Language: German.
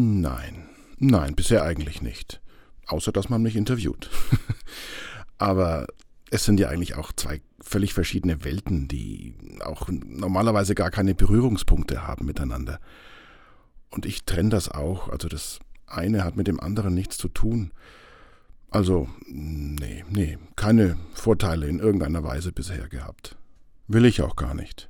Nein, nein, bisher eigentlich nicht. Außer dass man mich interviewt. Aber es sind ja eigentlich auch zwei völlig verschiedene Welten, die auch normalerweise gar keine Berührungspunkte haben miteinander. Und ich trenne das auch, also das eine hat mit dem anderen nichts zu tun. Also, nee, nee, keine Vorteile in irgendeiner Weise bisher gehabt. Will ich auch gar nicht.